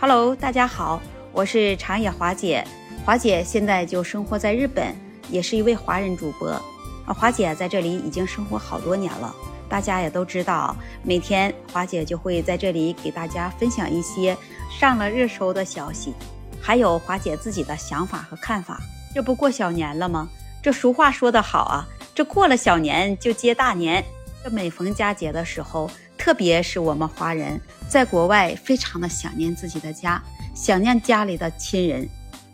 Hello，大家好，我是长野华姐。华姐现在就生活在日本，也是一位华人主播。啊，华姐在这里已经生活好多年了。大家也都知道，每天华姐就会在这里给大家分享一些上了热搜的消息，还有华姐自己的想法和看法。这不过小年了吗？这俗话说得好啊，这过了小年就接大年。这每逢佳节的时候，特别是我们华人在国外，非常的想念自己的家，想念家里的亲人。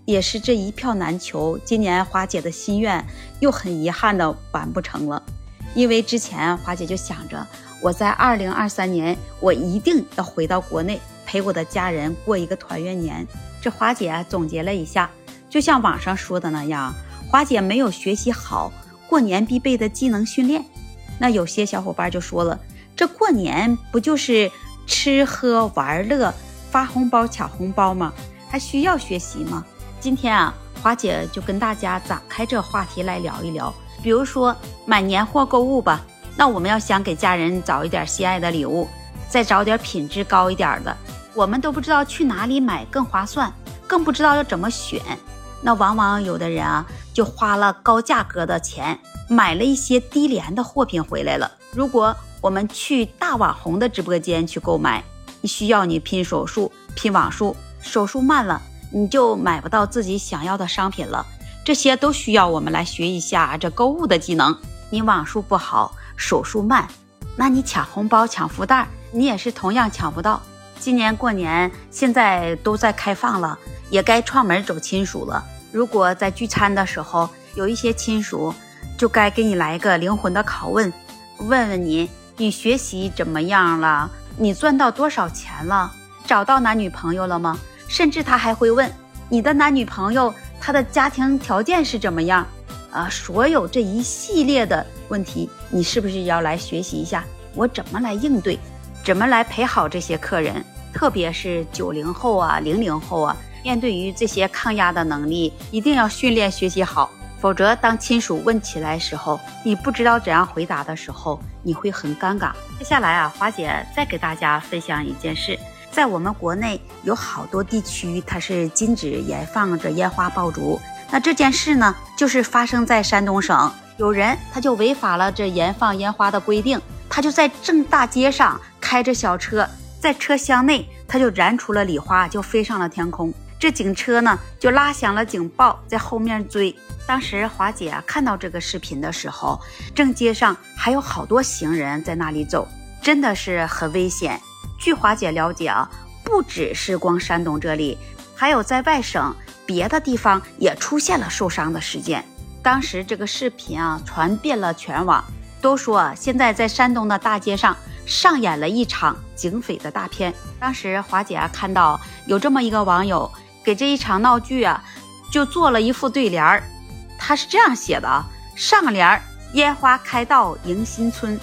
也是这一票难求，今年华姐的心愿又很遗憾的完不成了，因为之前华姐就想着，我在二零二三年我一定要回到国内陪我的家人过一个团圆年。这华姐总结了一下，就像网上说的那样，华姐没有学习好过年必备的技能训练。那有些小伙伴就说了，这过年不就是吃喝玩乐、发红包抢红包吗？还需要学习吗？今天啊，华姐就跟大家展开这话题来聊一聊。比如说买年货购物吧，那我们要想给家人找一点心爱的礼物，再找点品质高一点的，我们都不知道去哪里买更划算，更不知道要怎么选。那往往有的人啊，就花了高价格的钱，买了一些低廉的货品回来了。如果我们去大网红的直播间去购买，需要你拼手速、拼网速，手速慢了。你就买不到自己想要的商品了，这些都需要我们来学一下这购物的技能。你网速不好，手速慢，那你抢红包、抢福袋，你也是同样抢不到。今年过年，现在都在开放了，也该串门走亲属了。如果在聚餐的时候有一些亲属，就该给你来一个灵魂的拷问，问问你，你学习怎么样了？你赚到多少钱了？找到男女朋友了吗？甚至他还会问你的男女朋友，他的家庭条件是怎么样？啊，所有这一系列的问题，你是不是要来学习一下？我怎么来应对？怎么来陪好这些客人？特别是九零后啊、零零后啊，面对于这些抗压的能力，一定要训练学习好，否则当亲属问起来时候，你不知道怎样回答的时候，你会很尴尬。接下来啊，华姐再给大家分享一件事。在我们国内有好多地区，它是禁止燃放这烟花爆竹。那这件事呢，就是发生在山东省，有人他就违反了这燃放烟花的规定，他就在正大街上开着小车，在车厢内他就燃出了礼花，就飞上了天空。这警车呢就拉响了警报，在后面追。当时华姐啊看到这个视频的时候，正街上还有好多行人在那里走，真的是很危险。据华姐了解啊，不只是光山东这里，还有在外省别的地方也出现了受伤的事件。当时这个视频啊传遍了全网，都说现在在山东的大街上上演了一场警匪的大片。当时华姐啊看到有这么一个网友给这一场闹剧啊就做了一副对联儿，他是这样写的啊：上联儿烟花开道迎新春，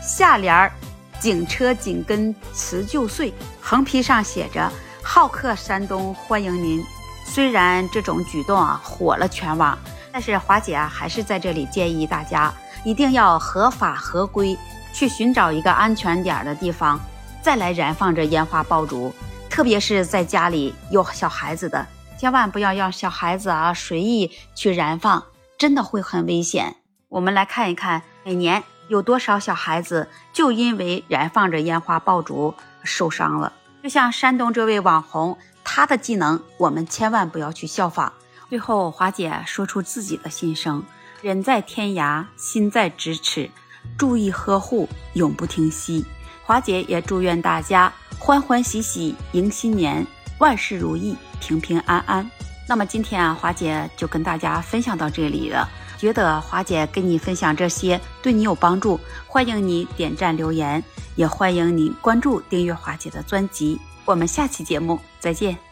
下联儿。警车紧跟辞旧岁，横批上写着“好客山东欢迎您”。虽然这种举动啊火了全网，但是华姐啊还是在这里建议大家一定要合法合规，去寻找一个安全点的地方，再来燃放这烟花爆竹。特别是在家里有小孩子的，千万不要让小孩子啊随意去燃放，真的会很危险。我们来看一看每年。有多少小孩子就因为燃放着烟花爆竹受伤了？就像山东这位网红，他的技能我们千万不要去效仿。最后，华姐说出自己的心声：人在天涯，心在咫尺，注意呵护，永不停息。华姐也祝愿大家欢欢喜喜迎新年，万事如意，平平安安。那么今天啊，华姐就跟大家分享到这里了。觉得华姐跟你分享这些对你有帮助，欢迎你点赞留言，也欢迎你关注订阅华姐的专辑。我们下期节目再见。